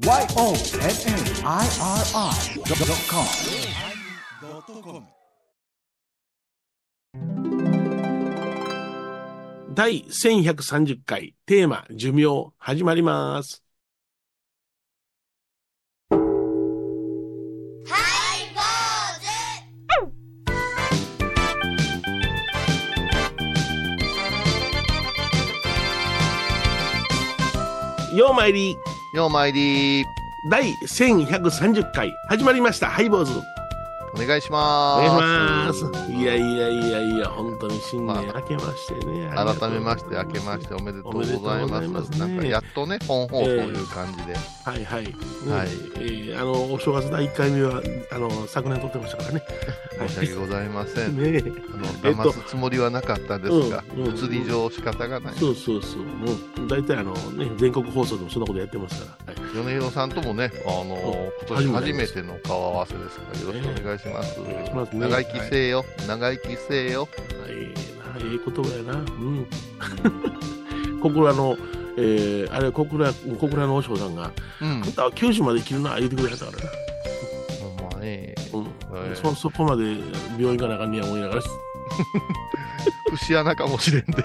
YONNIRI.com 第1130回テーマ寿命始まります。ようまいりようまいり。第1130回始まりました。ハイボーズ。お願いしおます。願いします。いやいやいやいや本当に新年まあ明けましてね、ありがとう改めまして、明けましておめでとうございおめでとうございま。ますすね。なんかやっとね、本放送という感じで。はいはい、ねはい。えーあのお正月第1回目はあの昨年撮ってましたからね。申し訳ございません。ねえ。あの騙すつもりはなかったですが、うんうん物理上仕方がない。そうそうそう。もう大体あのね全国放送でもそんなことやってますから、はい米広さんともね、あの今年初めての顔合わせですから、よろしくお願いします。お願い。しますね。長生きせえよ、長生きせえよ。ええなええ言葉やな。うん。小倉のえー、あれ小倉小倉の和尚さんが「うん。九州まで生きるな」言ってくれはったからな。ほんまね、うん。はいそそこまで病院かなあかんねや思いながら 節穴かもしれんで。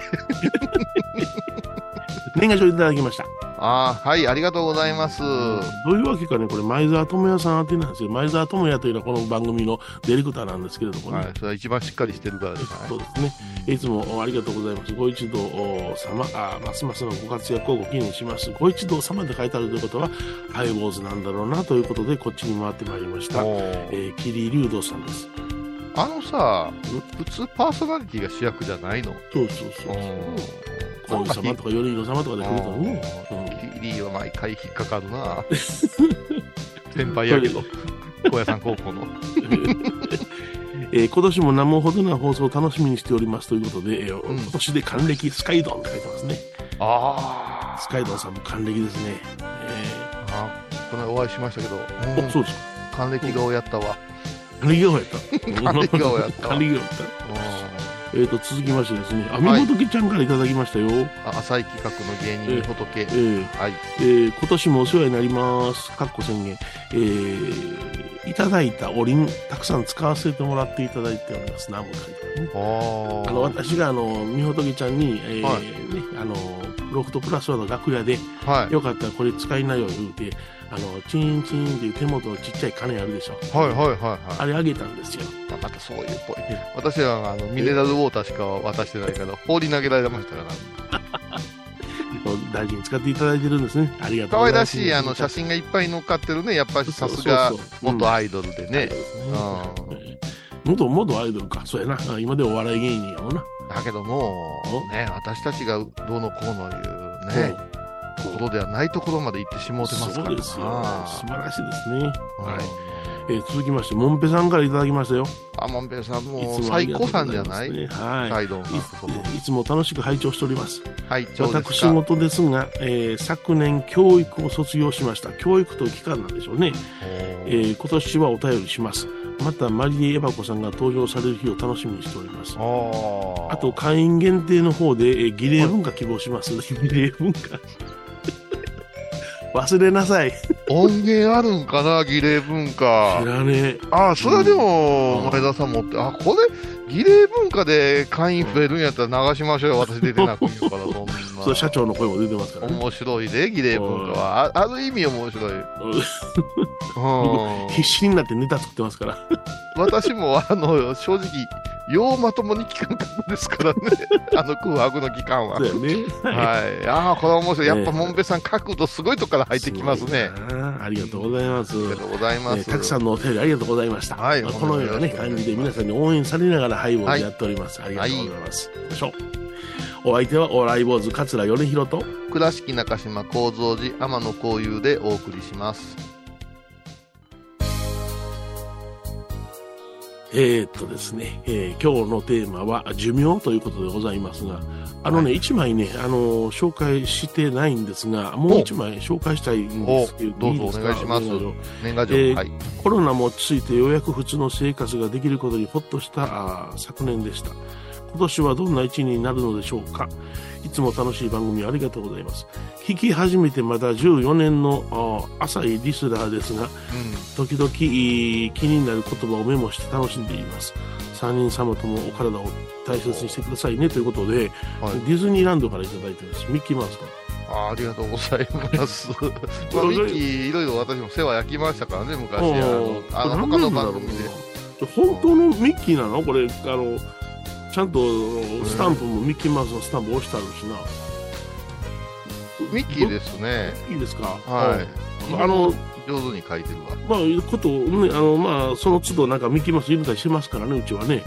年賀状いただきましたああ、はい、ありがとうございます。どういうわけかね、これ、前澤智也さん宛てなんですよ。前澤智也というのはこの番組のディレクターなんですけれどもね。はい、それは一番しっかりしてるからですそうね。ですね。いつもありがとうございます。ご一同様、あますますのご活躍をご記念します。ご一同様で書いてあるということは、ハイボーズなんだろうなということで、こっちに回ってまいりました。おーえー、桐龍道さんです。あのさ、普通パーソナリティが主役じゃないの？そうそうそう。皇子様とか頼弘様とかで来るとね。うリは毎回引っかかるな 先輩やけど高野山高校の えー今年も生ほどな放送を楽しみにしておりますということで、えーうん今年で還暦スカイドンって書いてますね。あスカイドンさんも還暦ですね。えあこの間お会いしましたけど、ーうんあそうですか。還暦顔やったわ還暦顔やった。還暦顔やった還暦顔やった。えーと、続きましてですね、あみはいほとけちゃんからいただきましたよ。あ浅い企画の芸人仏えーはいえー今年もお世話になります。かっこ宣言。えーいただいたおりん、たくさん使わせてもらっていただいております。ナムカリね。ああの、私があの、みほとけちゃんに、えーはいね、あの、ロフトプラスワの楽屋で、はいよかったらこれ使いなよ言うて、あの、チーンチーンっていう手元のちっちゃい金あるでしょ。はいはいはいはいあれあげたんですよ。あまたそういうっぽい私はあのミネラルウォーターしか渡してないから 放り投げられましたから大事に使っていただいてるんですね。ありがとう可愛ございます。らしいあの写真がいっぱい載っかってるねやっぱりさすが元アイドルでね、うん元元アイドルか。そうやな。あ今でお笑い芸人やもんな。だけどもね私たちがどうのこうのいうねところではないところまで行ってしもうてますからそうですよ。素晴らしいですね。はい。えー続きまして、モンペさんからいただきましたよ。あもんぺいさんいも最高さんじゃない？ますね。はい。いいつも楽しく拝聴しております。はい私か事ですが、えー昨年教育を卒業しました。教育という期間なんでしょうね。えー今年はお便りします。また、マリエ・エバコさんが登場される日を楽しみにしております。あと、会員限定の方で、えー儀礼文化希望します。儀礼文化。忘れなさい。音源あるんかな儀礼文化知らねえ。ああ、それはでも、うん前田さん持って、あ、これ、儀礼文化で会員増えるんやったら流しましょうよ。私出てなくていいから、そんな。それ社長の声も出てますからね。面白いで、儀礼文化は。あある意味面白い。うん必死になってネタ作ってますから。私も、あの、正直、ようまともに聞かんかったですからね。あの空白の期間は。ね。はい。ああ、これは面白い。やっぱ、もんべさん、角度すごいとこから入ってきますね。ありがとうございます。ありがとうございます。えーたくさんのお便りありがとうございました。はいまあこのようなね、感じで皆さんに応援されながらハイボやっております。ありがとうございます。よいしょお相手はおライボーズ桂米広と、倉敷中島幸三寺天野幸雄でお送りします。えーっとですね、えー今日のテーマは寿命ということでございますが、あのね、一、枚ね、あのー紹介してないんですが、もう一枚紹介したいんですけど、おどうぞお願いします。年賀状。えーはい。コロナも落ち着いてようやく普通の生活ができることにほっとした昨年でした。今年はどんな一年になるのでしょうか。いつも楽しい番組ありがとうございます。聞き始めてまだ14年のと浅いリスナーですがうん。時々気になる言葉をメモして楽しんでいます3人様ともお体を大切にしてくださいねということで、はいディズニーランドからいただいてますミッキーマウスかあありがとうございます。まあ、ミッキー、いろいろ私も世話焼きましたからね、昔。あの、あの他の番組で。本当のミッキーなの？これあのちゃんとスタンプもミッキーマウスのスタンプ押してあるしな、ミッキーですね。いいですか？はい。うんあの上手に書いてるわ。まあいうことをねあのまあその都度なんかミッキーマウス入れたりしますからねうちはね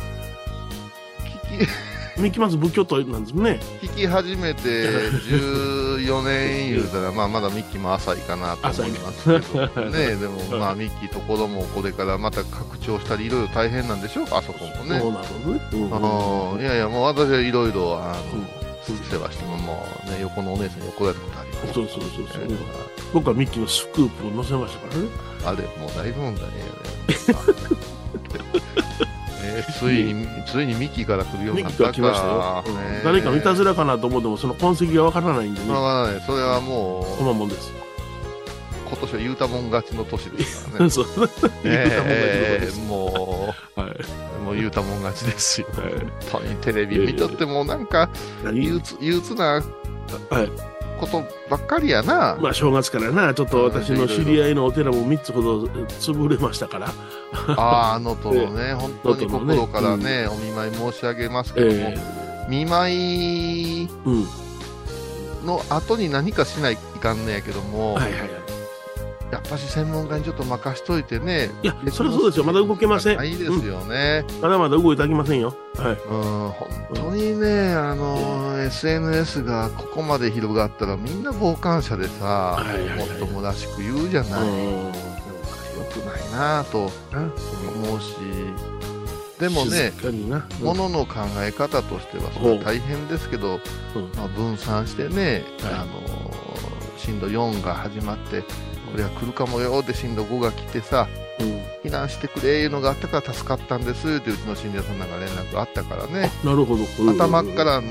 聞き、ミッキーマウス仏教徒なんですね。聞き始めて14年言うたら、まあ、まだミッキーも浅いかなと思いますけど、ね、でも、まあ、ミッキーと子供をこれからまた拡張したり、いろいろ大変なんでしょうか、あそこもね。そうなのいやいや、もう私はいろいろ、あの、うん。世話しても、もうね、横のお姉さんに怒られたことあります。そうそうそうそう、え僕はミッキーのスクープを載せましたからね。あれ、もう大問題やね。えーついに、ついにミッキーから来るようになったミッキーが来ましたよ、誰かのいたずらかなと思ってもその痕跡がわからないんでね、まあね、それはもう、このもんです。今年は言うたもん勝ちの年ですからね。そう。言うたもんがえです、ーもはい、う、もう言うたもん勝ちですよ。はい、本当にテレビ見とってもなんか、何憂鬱、憂鬱なはいことばっかりやな。まあ正月からなちょっと私の知り合いのお寺も3つほど潰れましたから。ああ、あのとのね、本当に心からね、お見舞い申し上げますけども、え見舞いの後に何かしないかんねやけども、はいはいはいやっぱし専門家にちょっと任しといてね、いやそれはそうですよ。まだ動けません。ないですよね。まだまだ動いてあきませんよ。はい。うん、本当にね、あの、SNS がここまで広がったらみんな傍観者でさ、はいはいはい。もっともらしく言うじゃない。うん。よくないなぁと思うし、でもね、ものの考え方としてはそれは大変ですけど、うん。まあ、分散してね、はい。あの震度4が始まって、これは来るかもよで震度5が来てさ、うん。避難してくれいうのがあったから助かったんですってうちの信者さんなんか連絡あったからね、なるほど。頭から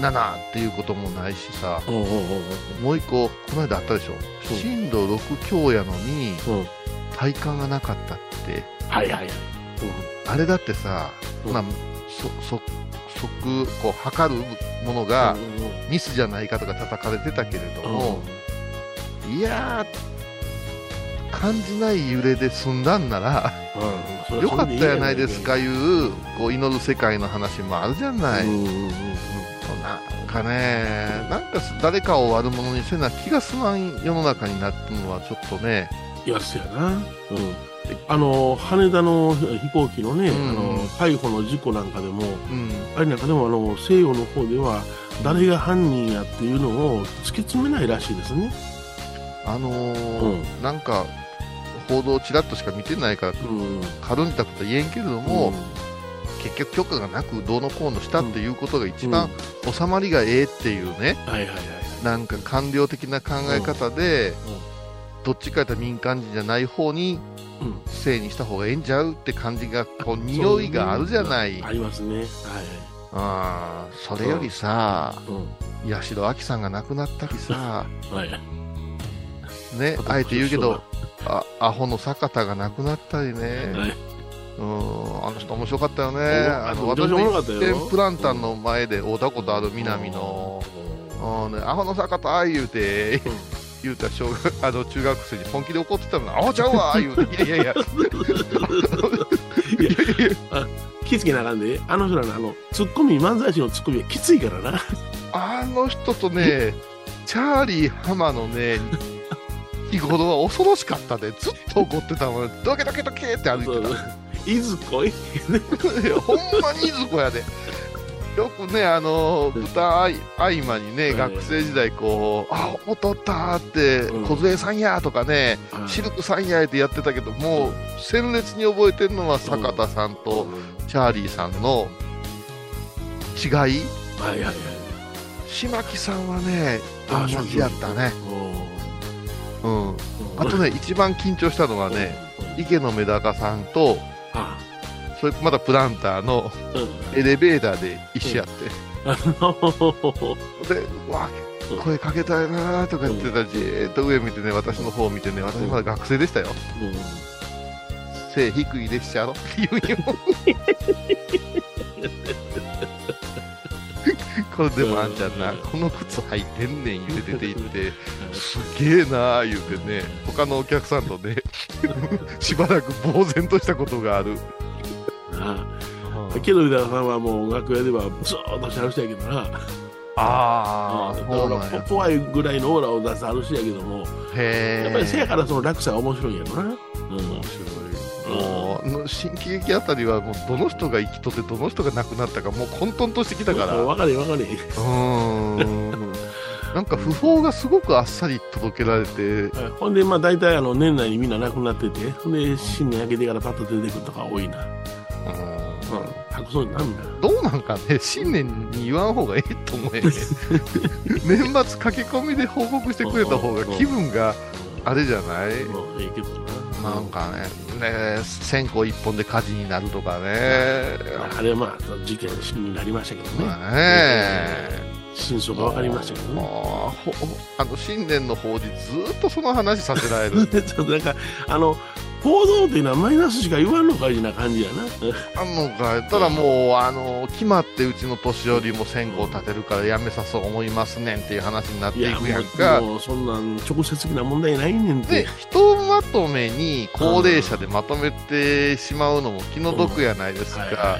7っていうこともないしさ、うんうんうんもう一個、この間あったでしょ、うん。震度6強やのにうん。うん体感がなかったって、はいはいはい。あれだってさ、うん。まそ、即、こう、測るものがミスじゃないかとか叩かれてたけれども、いやー、感じない揺れで済んだんなら、よかったやないですかいう、こう、祈る世界の話もあるじゃない。うんうんうんうん。なんかね、なんか誰かを悪者にせな気が済まん世の中になったのはちょっとね、いやそうやな、うん、あの羽田の飛行機のね、うん。あの海保の事故なんかでもうん、あれなんかでもあの西洋の方では誰が犯人やっていうのを突き詰めないらしいですね。あのーうん。なんか、報道ちらっとしか見てないから、うん軽んじたことは言えんけれども、結局許可がなくどうのこうのしたっていうことが一番収まりがええっていうね、なんか官僚的な考え方で、うんどっちかやったら民間人じゃない方にうんせいにした方がええんちゃうって感じが、こう、匂いがあるじゃない。ありますね。はいあーそれよりさ、はい。八代亜紀さんが亡くなったりさ、うん。はい。ね、あえて言うけど、あアホの坂田が亡くなったりね、はい。うん、あの人面白かったよね。おあの、私もろかったよ。一点プランタンの前で会うたことある南の、うん、ね、アホの坂田言うて、言うたら小学、あの、中学生に本気で怒ってたの、アホちゃうわ 言うて、いやいやいや、気付けなあかんで、あの人らのあの、ツッコミ、漫才師のツッコミはきついからな。あの人とね、チャーリー浜のね、日頃は恐ろしかったで、ずっと怒ってたもん、ドケドケドケって歩いてた。いずこい？いやほんまにいずこやで。よくね、あの、歌合間にね、うん学生時代こう、あ、踊ったーって、うん小杖さんやとかね、シルクさんやってやってたけど、もう、鮮烈に覚えてるのは坂田さんとチャーリーさんの違い？はいはいはい。島木さんはね、あ同じやったね。うん。うんあとね、一番緊張したのはね、池野メダカさんと、あそれまだプランターのうんエレベーターで一緒やって。あので、うわ、声かけたいなとか言ってたら、じーっと上見てね、私の方を見てね、私まだ学生でしたよ。うん背低い列車ろって言うんよ。でもあんちゃんな、この靴履いてんねん言うて出て行って、すげえなあ言うてね、他のお客さんとね、しばらく呆然としたことがある。ああけど、宇田さんはもう楽屋ではずーっとしはる人やけどな。ああ、だ。から怖いぐらいのオーラを出すある人やけども。やっぱりせやからその落差が面白いんやろな。うん。面白い。新喜劇あたりは、もうどの人が生きとって、どの人が亡くなったか、もう混沌としてきたから。分かれ分か。うーん。なんか訃報がすごくあっさり届けられて、ほんで、まあ大体あの年内にみんな亡くなってて、ほんで新年明けてからパッと出てくるとか多いな。うんうん。白そうになんだ。どうなんかね、新年に言わん方がええと思えね。年末駆け込みで報告してくれた方が気分があれじゃない？うん、ええけどな。なんかね、ね線香一本で火事になるとかね。あれはまあ事件になりましたけどね。まあね真相が分かりましたけどね。あの新年の法事ずっとその話させられる ちょっとなんか、あの、報道っていうのはマイナスしか言わんのかいな感じやな。あんのかやったらもうあの決まってうちの年寄りも線香立てるからやめさそう思いますねんっていう話になっていくやんか。もうもうそんなん直接的な問題ないねんて。で。ひとまとめに高齢者でまとめてしまうのも気の毒やないですか、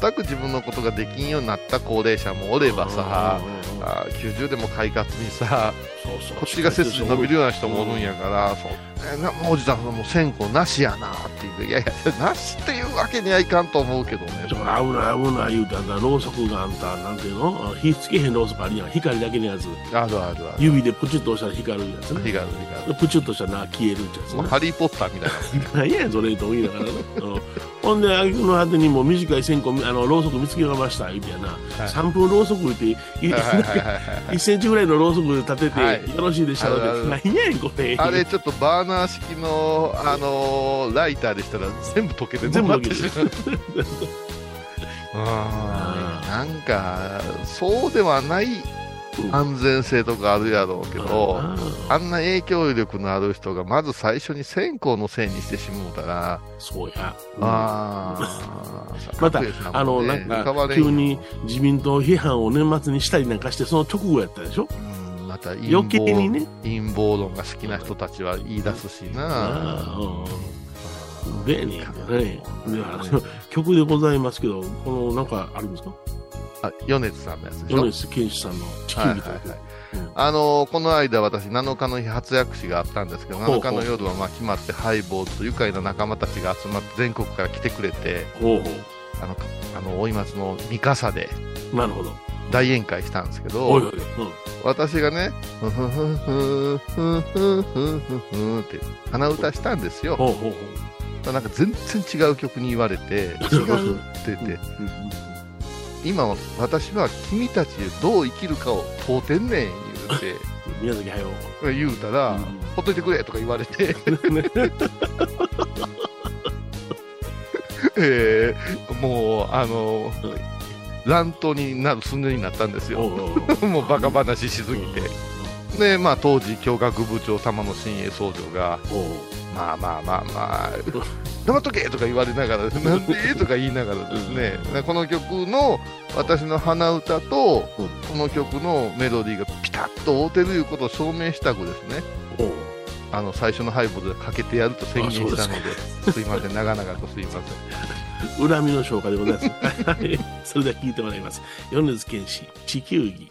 全く自分のことができんようになった高齢者もおればさ、うんうんうんあ90でも快活にさこっちが背筋伸びるような人もおるんやから、そう。ねなもうおじさんもう線香なしやなって言っていやいやなしっていうわけにはいかんと思うけどね。ちょっと危ない危ない言うたろうそくがあんたなんていうの？あ火つけへんろうそくあるやん。光だけのやつ。あるあるある。指でプチッと押したら光るやつね。火がある火がある。プチッとしたらな消えるってやつなもうハリー・ポッターみたいな 何やねんそれと思いながらな、うんほんであの果てにもう短い線香あのろうそく見つけました言うてやな、い。3分ろうそく言っていはいはいはいはい。1センチぐらいのろうそく立てて、はい。よろしいでしょうあるあるって何やねんこれ。あれちょっとバーナー式の、あのーライターでしたら全部溶けて全部ってしまう。あーなんかそうではない安全性とかあるやろうけど、ああんな影響力のある人がまず最初に線香のせいにしてしもうたら、そうや、あ あ、またあの、なんか急に自民党批判を年末にしたりなんかして、その直後やったでしょ？うんまた陰余計にね。陰謀論が好きな人たちは言い出すしな。でね、ね。曲でございますけど、この、なんかあるんですか？あ、米津さんのやつでしょ？米津玄師さんの地球儀という曲。うんあのーこの間私7日の日初薬師があったんですけどほうほう7日の夜はまあ決まってハイボールと愉快な仲間たちが集まって全国から来てくれてあのかあの大井松の三笠でう。なるほど。大宴会したんですけどおいおい。うん。私がね「ふふふふふふふふふ」って鼻歌したんですよほうほうほう。なんか全然違う曲に言われて「違う」って言って今は私は君たちどう生きるかを問うてんねん言うて 宮崎駿。言うたら、うん。ほっといてくれとか言われて、えーもうあの乱闘になる寸前になったんですよ。もうバカ話しすぎて、でまあ当時教学部長様の新栄総長がまあまあまあまあ黙っとけとか言われながら なんでとか言いながらですね、でこの曲の私の鼻歌と、うん。この曲のメロディーがピタッと合うてるいうことを証明したくですね。あの最初のハイボールでかけてやると宣言したのですいません。長々とすいません。恨みの消化でございます。はい。それでは聞いてもらいます。米津玄師、地球儀。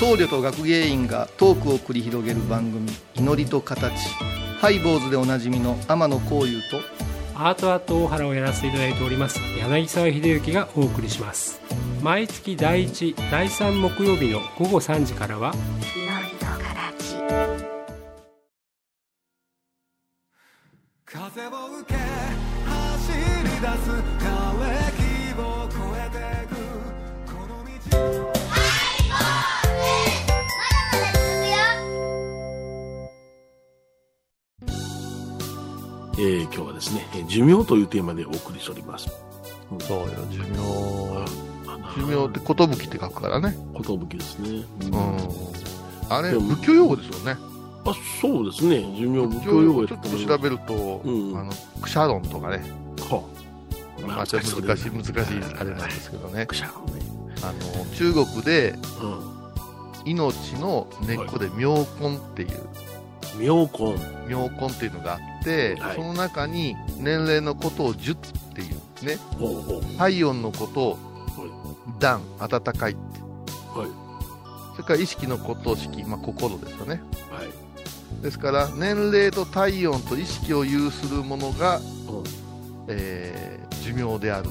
僧侶と学芸員がトークを繰り広げる番組「祈りと形」ハイボーズでおなじみの天野幸雄とアートアート大原をやらせていただいております柳沢秀幸がお送りします。毎月第1第3木曜日の午後3時からは風を受け走り出すえー今日はですね、えー寿命というテーマでお送りしております。そうよ、寿命。あ寿命って寿って書くからね。寿ですね。うん。あれ、仏教用語ですよね。あ、そうですね。寿命仏仏教用語ちょっと調べると、うんあの、クシャロンとかね。はまあ、ちょっと難しい、難しいあれなんですけどね。くしゃろね。あの、中国でうん。命の根っこで妙根っていう、妙根。妙根っていうのがあはいその中に年齢のことを術っていうね。ほうほう。体温のことを暖、暖かいって。はい。それから意識のことを式、まあ、心ですよね。はい。ですから、年齢と体温と意識を有するものが、うんえー寿命である。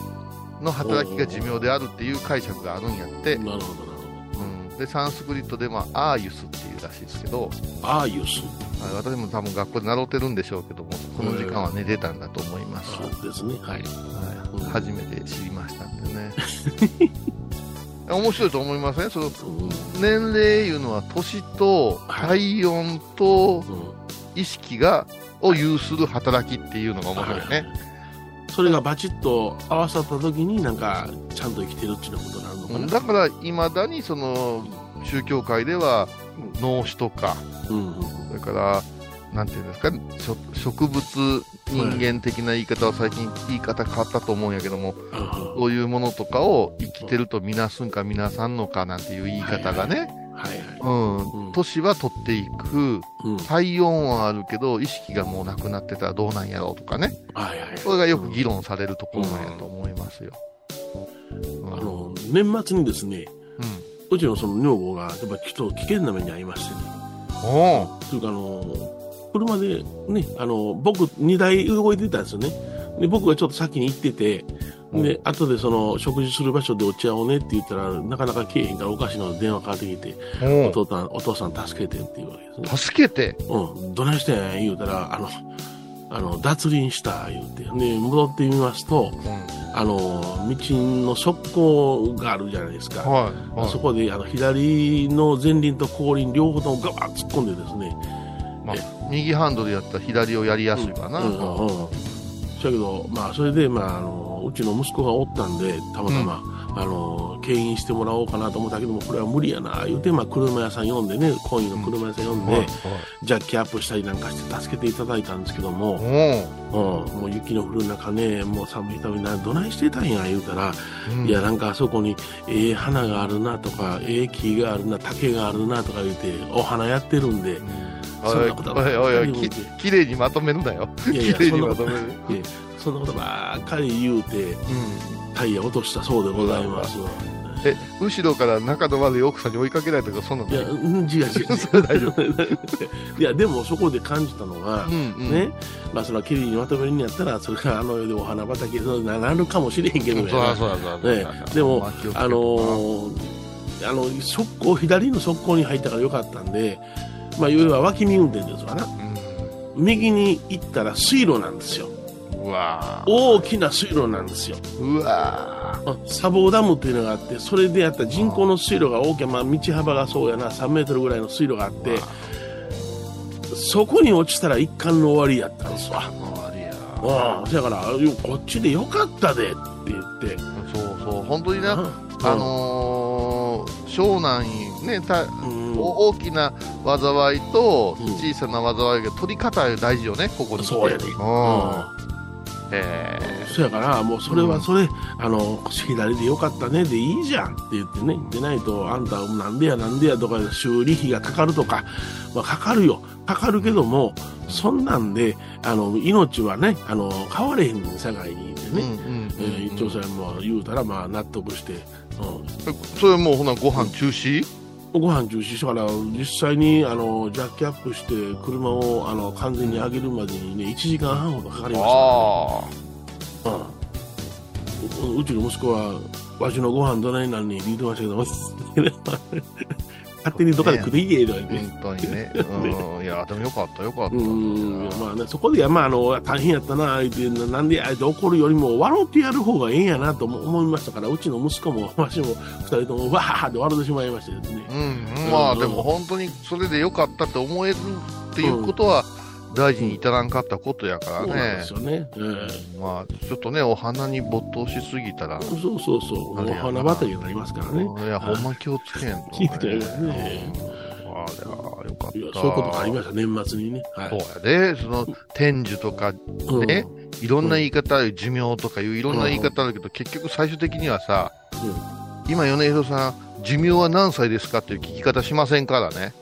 の働きが寿命であるっていう解釈があるんやって、なるほど、なるうん、で、サンスクリットで、まあ、アーユスっていうらしいですけど、ほど。アーユス。はい私も多分学校で習ってるんでしょうけども、この時間は寝てたんだと思います。そうですね。はい。うんはい、初めて知りましたんでね。面白いと思いません？そのうん。年齢いうのは年と体温とうん。意識がを有する働きっていうのが面白いね。それがバチッと合わさった時になんかちゃんと生きてるっていうことになるのかな。だから、いまだにその宗教界では脳死とか、うんうん。それから、なんていうんですか、植植物人間的な言い方は最近言い方変わったと思うんやけども、あそういうものとかを生きてるとみなすんかみなさんのかなんていう言い方がね、年は取っていく、うん。体温はあるけど、意識がもうなくなってたらどうなんやろうとかね、はいはい。それがよく議論されるところなんやと思いますよ。うん。あの、年末にですね、うちのその女房が、やっぱちょっと危険な目に遭いましてね。おというか、あの、車でね、あの、僕2台動いてたんですよね。で、僕がちょっと先に行ってて、で、後でその、食事する場所でお茶をねって言ったら、なかなか来えへんからおかしいの電話かかってきて、お父さん、お父さん助けてって言うわけですね。助けて？うん、どないしてん言うたら、あの、あの、脱輪した言うて。で、戻ってみますと、あの、道の側溝があるじゃないですか。はい。はいそこで、あの、左の前輪と後輪両方ともガバッ突っ込んでですね。まあ、右ハンドルやったら左をやりやすいかな。うんうんうん。そやけど、まあ、それで、まあ、あの、うちの息子がおったんで、たまたま、あの、牽引してもらおうかなと思ったけども、これは無理やな、言うて、まあ、車屋さん呼んでね、コインの車屋さん呼んで、はいジャッキアップしたりなんかして助けていただいたんですけども、はいうん、もう雪の降る中ね、もう寒いためにな、どないしてたんや、言うたら、うん。いや、なんかあそこに、ええ花があるなとか、ええ木があるな、竹があるなとか言うて、お花やってるんで、そんなことおいおいおいききれいにまとめるなよ。いやいやきれいにまとめる。そんなことばっかり言うて、うん。タイヤ落としたそうでございます。え、後ろから仲の悪い奥さんに追いかけられたとか、そんなの？いや、うん違う違う。それ大丈夫。いや、でもそこで感じたのが、うんうん。ね、まあ、それはきれいにまとめるんやったら、それがあの世でお花畑になるかもしれへんけどそうやなそうそうそうね、でも、まあのーあの、側溝、左の側溝に入ったからよかったんで、まあ、要は脇見運転ですわな。右に行ったら水路なんですよ。うわ大きな水路なんですよ。うわあ砂防ダムっていうのがあって、それでやった人工の水路が大きな、まあ、道幅がそうやな、3メートルぐらいの水路があって、そこに落ちたら一貫の終わりやったんですわ。ありや。ああ、だから、よこっちでよかったでって言って、そうそう、本当にな、うん。あのー湘南にね、た大きな災いとうん。小さな災いが取り方大事よね、ここに。そうやねうんえそやから、もうそれはそれ、あの、左でよかったねでいいじゃんって言ってね、でないと、あんたなんでやなんでやとか修理費がかかるとか、まあかかるよ。かかるけども、そんなんで、あの、命はね、あの、変われへんね。ん、社会にいてーね。一応それも言うたら、まあ納得して、うん。それもうほなご飯中止？ご飯中止したから実際にあのジャッキアップして車をあの完全に上げるまでにね1時間半ほどかかりました。からね、うん。うちの息子はわしのご飯どないなんに言ってましたけど勝手にどっかで食いけとか言って、本当にね。うん。いや、でもよかった、よかった。うんまあね、そこで、まあ、あの大変やったな、言って、なんでや、って怒るよりも、笑ってやる方がええんやなとも思いましたから、うちの息子も、わしも、二人とも、わーって笑ってしまいましたですね。うん、まあでも本当にそれでよかったって思えるっていうことは大事に至らんかったことやからそうなんでねす。よね。えまあちょっとね、お花に没頭しすぎたら、えそうそうそう、お花畑になりますからね。いや、ほんま気をつけんと、気をつけないとねうんあれはよかった。そういうことがありました、年末にね。はい。そうやで、その、天寿とか、うんね、いろんな言い方ある、寿命とかいういろんな言い方あるけど、結局最終的にはさ、今、米広さん、寿命は何歳ですかっていう聞き方しませんからね。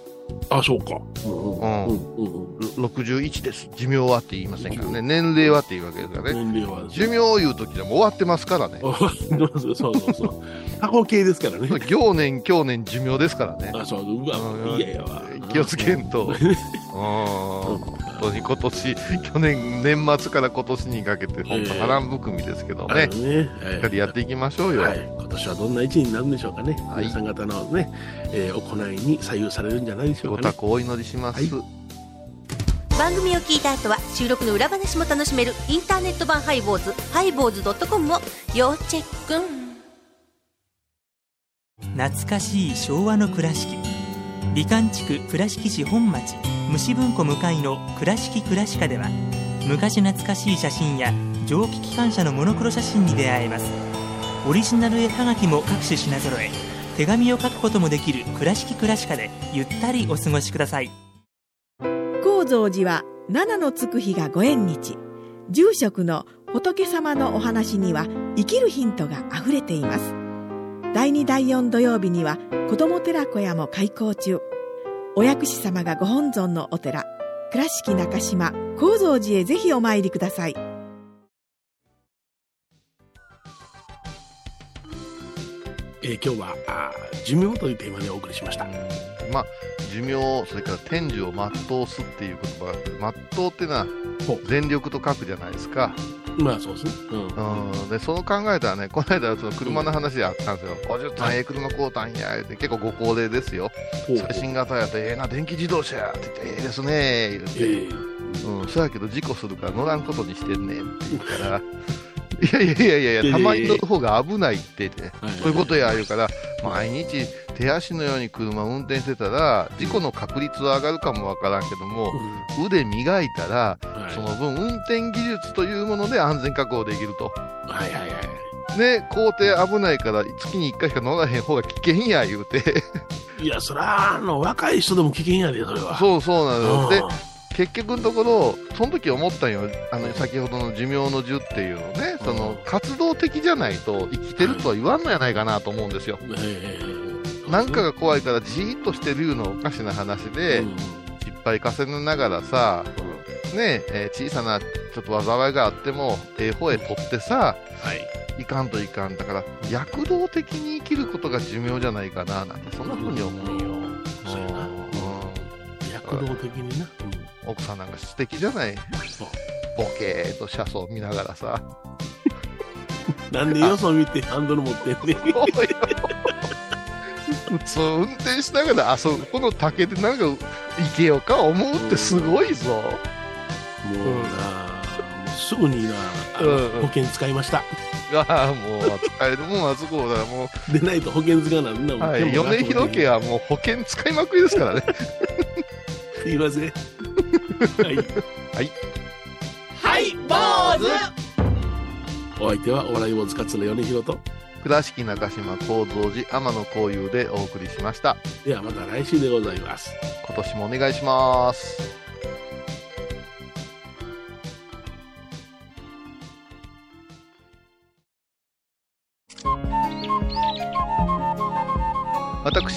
あ、そうか。うんうんうんうんうん61です。寿命はって言いませんからね。年齢はって言うわけですからね。年齢は。寿命を言うときでも終わってますからね。そうそうそう。過去形ですからね。行年、去年、寿命ですからね。あ、そう、うわ、うんいやいやわ。気をつけんと。うん。本当に今年、去年、年末から今年にかけて、本当波乱含みですけどあね。のね。しっかりやっていきましょうよ。はい、今年はどんな一年になるんでしょうかね、はい皆さん方のね、えー行いに左右されるんじゃないでしょうかね。ご多幸お祈りします。番組を聞いた後は収録の裏話も楽しめるインターネット版ハイボーズハイボーズドットコムを要チェック懐かしい昭和の倉敷美観地区倉敷市本町虫文庫向かいの「倉敷倉歯科」では昔懐かしい写真や蒸気機関車のモノクロ写真に出会えます。オリジナル絵はがきも各種品揃え手紙を書くこともできる「倉敷倉歯科」でゆったりお過ごしください。高蔵寺は七のつく日がご縁日。住職の仏様のお話には生きるヒントがあふれています。第2第4土曜日には子ども寺小屋も開校中。お薬師様がご本尊のお寺倉敷中島・高蔵寺へぜひお参りくださいえー今日はあー寿命というテーマでお送りしました。まあ、寿命、それから天寿を全うすっていう言葉があって、全うっていうのは全力と書くじゃないですか。まあそうですね。うん。うん、でその考えたらね、この間、その車の話であったんですよ、50単ええ車買うたんや、結構ご高齢ですよ、最新型やって、ええな、電気自動車やって言って、ええですね、言うて、うん、そやけど事故するから乗らんことにしてんねんって言うから、いやいやいやいやいや、たまに乗る方が危ないって言って、そういうことや言うから、毎日手足のように車運転してたら、事故の確率は上がるかもわからんけども、腕磨いたら、その分運転技術というもので安全確保できると。はいはいはい。ね、工程危ないから月に1回しか乗らへん方が危険や言うて。いや、そら、あの、若い人でも危険やで、それは。そうそうなのうん、結局のところ、その時思ったんよ。あの、先ほどの寿命の寿っていうのね、その、活動的じゃないと生きてるとは言わんのやないかなと思うんですよ。なんかが怖いからじーっとしてるいうのはおかしな話で、失敗重ねながらさ、ねえー小さなちょっと災いがあっても、ええ方へ取ってさ、い、かんといかん。だから、躍動的に生きることが寿命じゃないかな、なんて、そんな風に思うよ。そうやな。躍動的にな。奥さんなんか素敵じゃない？ボケーっと車窓見ながらさ。なんでよそ見てハンドル持ってんねん。普通運転しながらあそこの竹でなんか行けようか思うってすごいぞ。もうな、もうすぐにな、保険使いました。ああ、もう使えるもんはそこだ、もでないと保険使わなんなう。もん。はい、米広家はもう保険使いまくりですからね。すいません。はい。はい。はい、坊主お相手はお笑い坊主桂米広と。倉敷中島幸三寺天野幸雄でお送りしました。ではまた来週でございます。今年もお願いします。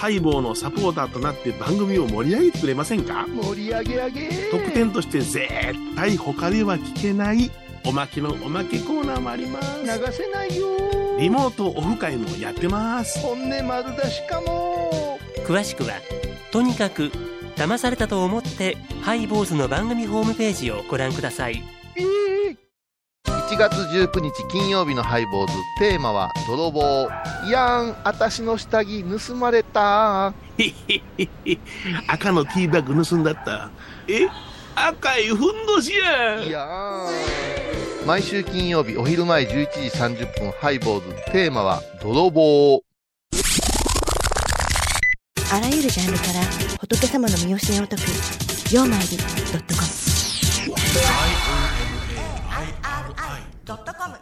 ハイボーのサポーターとなって番組を盛り上げてくれませんか？盛り上げ上げ。特典として絶対他では聞けないおまけのおまけコーナーもあります。流せないよ。リモートオフ会もやってます。本音丸出しかも。詳しくはとにかく騙されたと思ってハイボーズの番組ホームページをご覧ください1月19日金曜日のハイボーズ。テーマは泥棒。いやん私の下着盗まれた。赤のティーバッグ盗んだった。え？赤いふんどしや。いやー毎週金曜日お昼前11時30分ハイボーズ。テーマは泥棒。あらゆるジャンルから仏様の身教えを解く「曜マイルドドットコム